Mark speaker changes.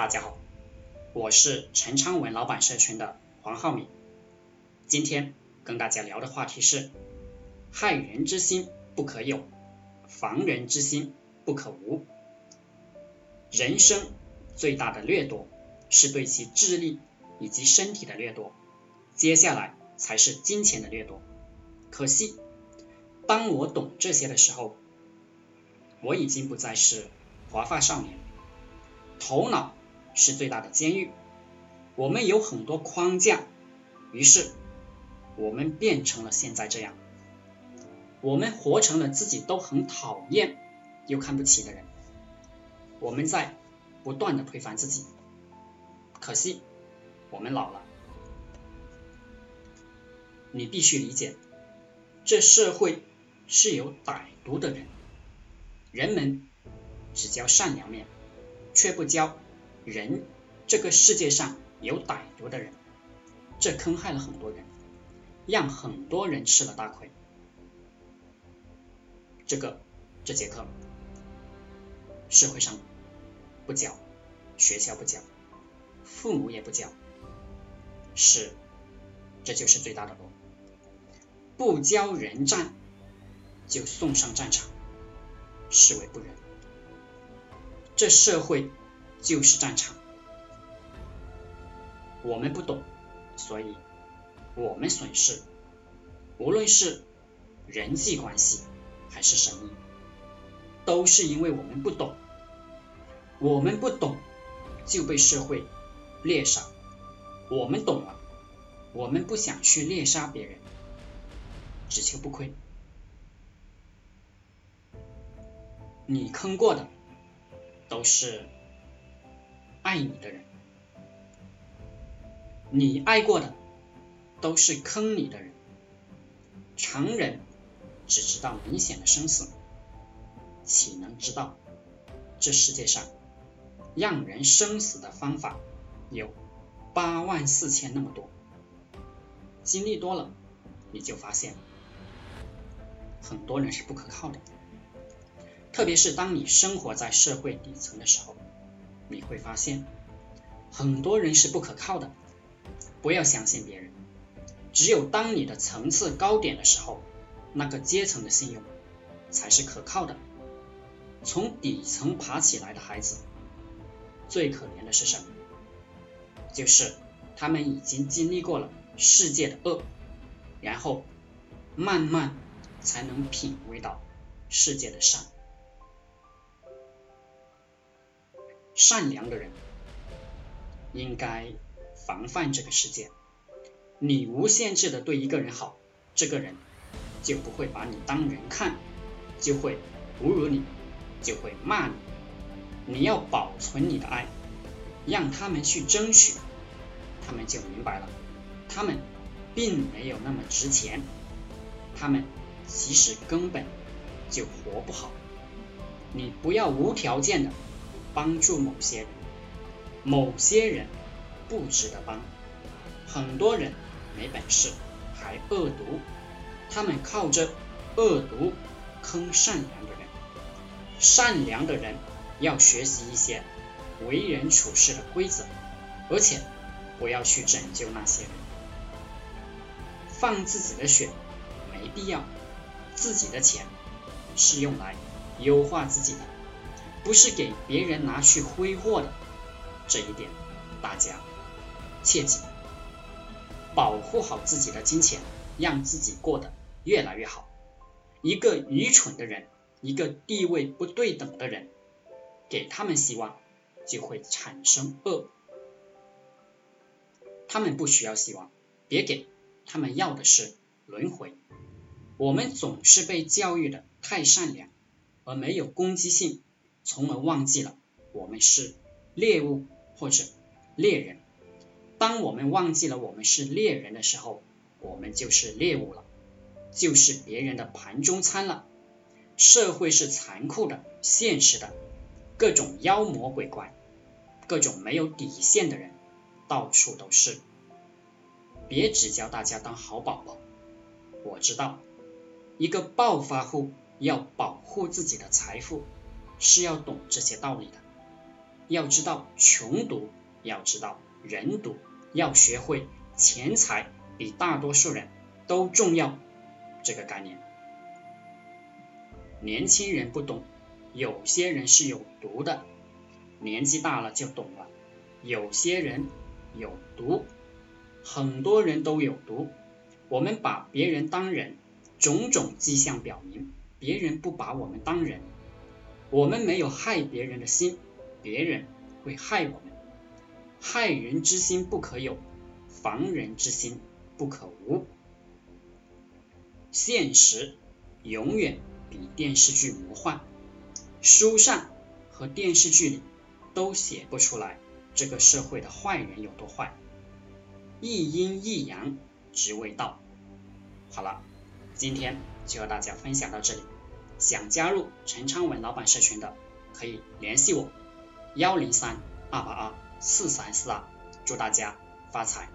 Speaker 1: 大家好，我是陈昌文老板社群的黄浩明。今天跟大家聊的话题是：害人之心不可有，防人之心不可无。人生最大的掠夺是对其智力以及身体的掠夺，接下来才是金钱的掠夺。可惜，当我懂这些的时候，我已经不再是华发少年，头脑是最大的监狱。我们有很多框架，于是我们变成了现在这样。我们活成了自己都很讨厌又看不起的人。我们在不断的推翻自己。可惜，我们老了。你必须理解，这社会是有歹毒的人。人们只教善良面，却不教人这个世界上有歹毒的人，这坑害了很多人，让很多人吃了大亏。这个这节课，社会上不教，学校不教，父母也不教，是，这就是最大的错。不教人战，就送上战场。视为不仁，这社会就是战场。我们不懂，所以我们损失。无论是人际关系还是生意，都是因为我们不懂。我们不懂，就被社会猎杀。我们懂了，我们不想去猎杀别人，只求不亏。你坑过的都是爱你的人，你爱过的都是坑你的人。常人只知道明显的生死，岂能知道这世界上让人生死的方法有八万四千那么多？经历多了，你就发现很多人是不可靠的。特别是当你生活在社会底层的时候，你会发现很多人是不可靠的。不要相信别人，只有当你的层次高点的时候，那个阶层的信用才是可靠的。从底层爬起来的孩子，最可怜的是什么？就是他们已经经历过了世界的恶，然后慢慢才能品味到世界的善。善良的人应该防范这个世界。你无限制的对一个人好，这个人就不会把你当人看，就会侮辱你，就会骂你。你要保存你的爱，让他们去争取，他们就明白了，他们并没有那么值钱，他们其实根本就活不好。你不要无条件的。帮助某些人，某些人不值得帮。很多人没本事还恶毒，他们靠着恶毒坑善良的人。善良的人要学习一些为人处事的规则，而且不要去拯救那些人。放自己的血没必要，自己的钱是用来优化自己的。不是给别人拿去挥霍的，这一点大家切记，保护好自己的金钱，让自己过得越来越好。一个愚蠢的人，一个地位不对等的人，给他们希望就会产生恶。他们不需要希望，别给他们要的是轮回。我们总是被教育的太善良，而没有攻击性。从而忘记了我们是猎物或者猎人。当我们忘记了我们是猎人的时候，我们就是猎物了，就是别人的盘中餐了。社会是残酷的、现实的，各种妖魔鬼怪，各种没有底线的人，到处都是。别只教大家当好宝宝。我知道，一个暴发户要保护自己的财富。是要懂这些道理的。要知道穷读，要知道人读，要学会钱财比大多数人都重要这个概念。年轻人不懂，有些人是有毒的；年纪大了就懂了，有些人有毒，很多人都有毒。我们把别人当人，种种迹象表明，别人不把我们当人。我们没有害别人的心，别人会害我们。害人之心不可有，防人之心不可无。现实永远。比电视剧魔幻，书上和电视剧里都写不出来这个社会的坏人有多坏。一阴一阳直为道。好了，今天就和大家分享到这里。想加入陈昌文老板社群的，可以联系我：幺零三二八二四三四二。祝大家发财！